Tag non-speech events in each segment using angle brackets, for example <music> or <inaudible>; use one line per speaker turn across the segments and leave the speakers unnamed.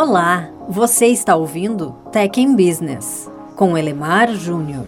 Olá, você está ouvindo Tech in Business com Elemar Júnior.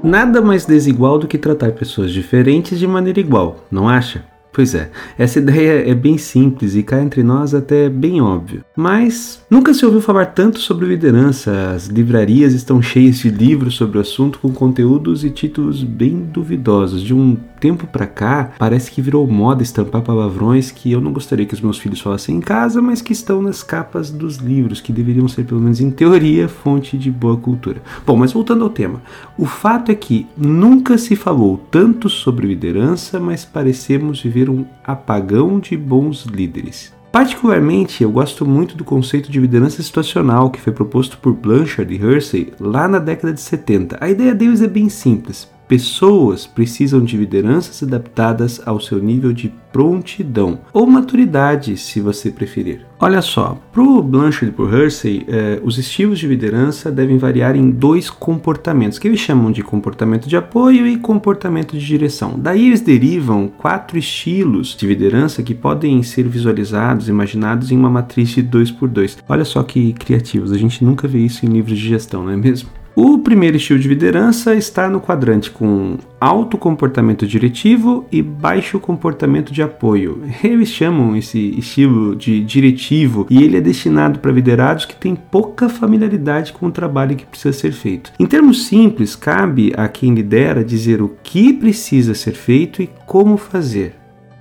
Nada mais desigual do que tratar pessoas diferentes de maneira igual, não acha? Pois é, essa ideia é bem simples e cá entre nós até bem óbvio. Mas nunca se ouviu falar tanto sobre liderança. As livrarias estão cheias de livros sobre o assunto com conteúdos e títulos bem duvidosos. De um tempo para cá, parece que virou moda estampar palavrões que eu não gostaria que os meus filhos falassem em casa, mas que estão nas capas dos livros, que deveriam ser, pelo menos em teoria, fonte de boa cultura. Bom, mas voltando ao tema, o fato é que nunca se falou tanto sobre liderança, mas parecemos viver um apagão de bons líderes. Particularmente, eu gosto muito do conceito de liderança situacional que foi proposto por Blanchard e Hersey lá na década de 70. A ideia deles é bem simples. Pessoas precisam de lideranças adaptadas ao seu nível de prontidão ou maturidade, se você preferir. Olha só, para o Blanchard e para o Hersey, eh, os estilos de liderança devem variar em dois comportamentos, que eles chamam de comportamento de apoio e comportamento de direção. Daí eles derivam quatro estilos de liderança que podem ser visualizados, imaginados em uma matriz de 2 por 2 Olha só que criativos, a gente nunca vê isso em livros de gestão, não é mesmo? O primeiro estilo de liderança está no quadrante com alto comportamento diretivo e baixo comportamento de apoio. Eles chamam esse estilo de diretivo e ele é destinado para liderados que têm pouca familiaridade com o trabalho que precisa ser feito. Em termos simples, cabe a quem lidera dizer o que precisa ser feito e como fazer.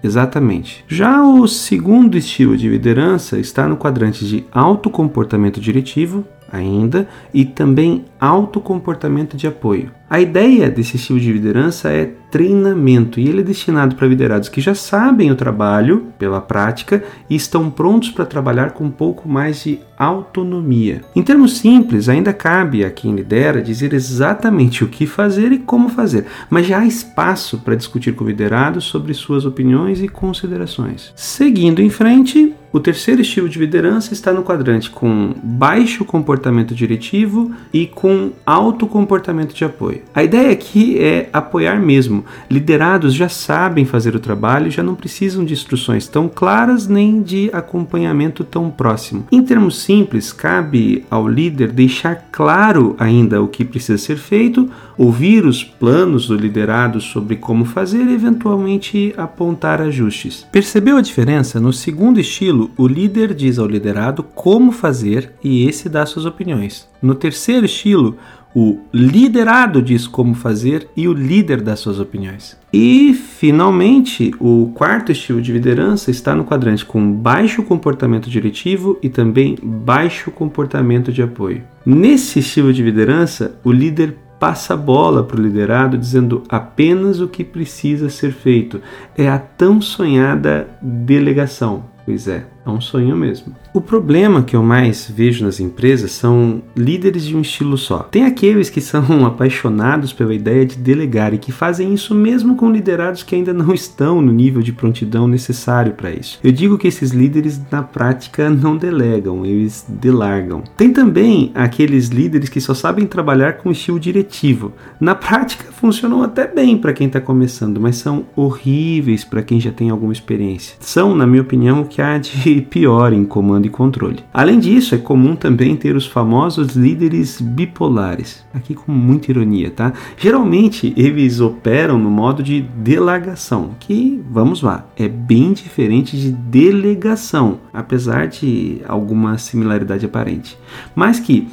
Exatamente. Já o segundo estilo de liderança está no quadrante de alto comportamento diretivo ainda e também alto comportamento de apoio. A ideia desse estilo de liderança é treinamento e ele é destinado para liderados que já sabem o trabalho pela prática e estão prontos para trabalhar com um pouco mais de autonomia. Em termos simples, ainda cabe a quem lidera dizer exatamente o que fazer e como fazer, mas já há espaço para discutir com liderados sobre suas opiniões e considerações. Seguindo em frente, o terceiro estilo de liderança está no quadrante com baixo comportamento diretivo e com alto comportamento de apoio. A ideia aqui é apoiar mesmo. Liderados já sabem fazer o trabalho já não precisam de instruções tão claras nem de acompanhamento tão próximo. Em termos simples, cabe ao líder deixar claro ainda o que precisa ser feito, ouvir os planos do liderado sobre como fazer e eventualmente apontar ajustes. Percebeu a diferença? No segundo estilo, estilo, o líder diz ao liderado como fazer e esse dá suas opiniões. No terceiro estilo, o liderado diz como fazer e o líder dá suas opiniões. E, finalmente, o quarto estilo de liderança está no quadrante com baixo comportamento diretivo e também baixo comportamento de apoio. Nesse estilo de liderança, o líder passa a bola para o liderado dizendo apenas o que precisa ser feito. É a tão sonhada delegação. Pois é, é um sonho mesmo. O problema que eu mais vejo nas empresas são líderes de um estilo só. Tem aqueles que são <laughs> apaixonados pela ideia de delegar e que fazem isso mesmo com liderados que ainda não estão no nível de prontidão necessário para isso. Eu digo que esses líderes na prática não delegam, eles delargam. Tem também aqueles líderes que só sabem trabalhar com estilo diretivo. Na prática <laughs> funcionam até bem para quem está começando, mas são horríveis para quem já tem alguma experiência. São, na minha opinião, o que há de pior em comando e controle. Além disso, é comum também ter os famosos líderes bipolares, aqui com muita ironia, tá? Geralmente eles operam no modo de delegação, que, vamos lá, é bem diferente de delegação, apesar de alguma similaridade aparente. Mas que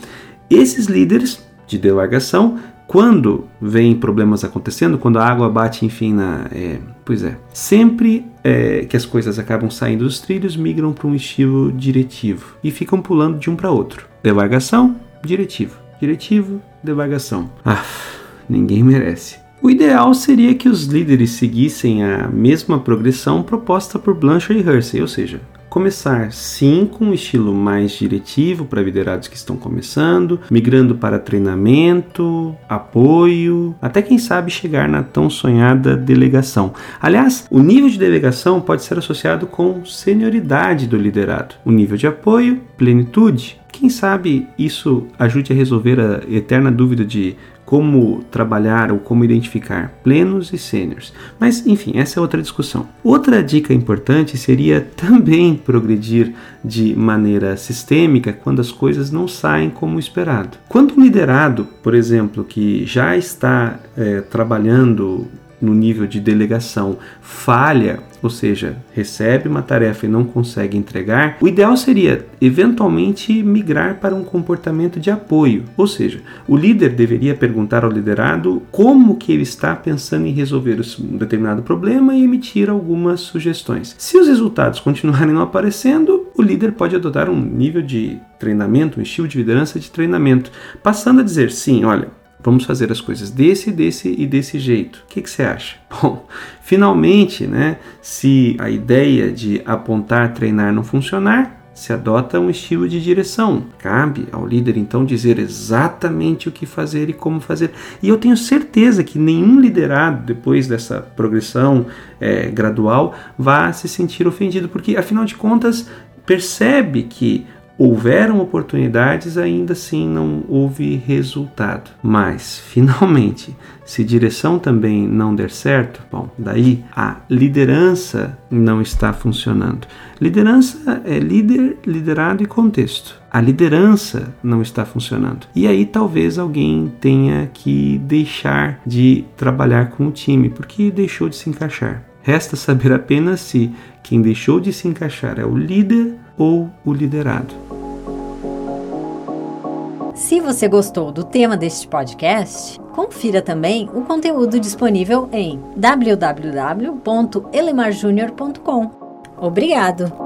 esses líderes de delegação quando vem problemas acontecendo, quando a água bate, enfim, na. É, pois é. Sempre é, que as coisas acabam saindo dos trilhos, migram para um estilo diretivo e ficam pulando de um para outro. Devagação, diretivo. Diretivo, devagação. Ah, ninguém merece. O ideal seria que os líderes seguissem a mesma progressão proposta por Blanchard e Hersey, ou seja, começar sim com um estilo mais diretivo para liderados que estão começando, migrando para treinamento, apoio, até quem sabe chegar na tão sonhada delegação. Aliás, o nível de delegação pode ser associado com senioridade do liderado, o nível de apoio, plenitude. Quem sabe isso ajude a resolver a eterna dúvida de como trabalhar ou como identificar plenos e sêniores. Mas, enfim, essa é outra discussão. Outra dica importante seria <laughs> também progredir de maneira sistêmica quando as coisas não saem como esperado. Quando um liderado, por exemplo, que já está é, trabalhando no nível de delegação falha, ou seja, recebe uma tarefa e não consegue entregar, o ideal seria eventualmente migrar para um comportamento de apoio, ou seja, o líder deveria perguntar ao liderado como que ele está pensando em resolver um determinado problema e emitir algumas sugestões. Se os resultados continuarem não aparecendo, o líder pode adotar um nível de treinamento, um estilo de liderança de treinamento, passando a dizer sim, olha, Vamos fazer as coisas desse, desse e desse jeito. O que, que, você acha? <laughs> Bom, finalmente, né, se a ideia de apontar, treinar não funcionar, se adota um estilo de direção. Cabe ao líder então dizer exatamente o que fazer e como fazer. E eu tenho certeza que nenhum liderado, depois dessa progressão é, gradual, vá se sentir ofendido, porque afinal de contas percebe que houveram oportunidades, ainda assim não houve resultado. Mas, <laughs> finalmente, se direção também não der certo, bom, daí a liderança não está funcionando. Liderança é líder, liderado e contexto. A liderança não está funcionando. E aí talvez alguém tenha que deixar de trabalhar com o time, porque deixou de se encaixar. Resta saber apenas se quem deixou de se encaixar é o líder ou o liderado.
Se você gostou do tema deste podcast, confira também o conteúdo disponível em www.elemarjunior.com. Obrigado!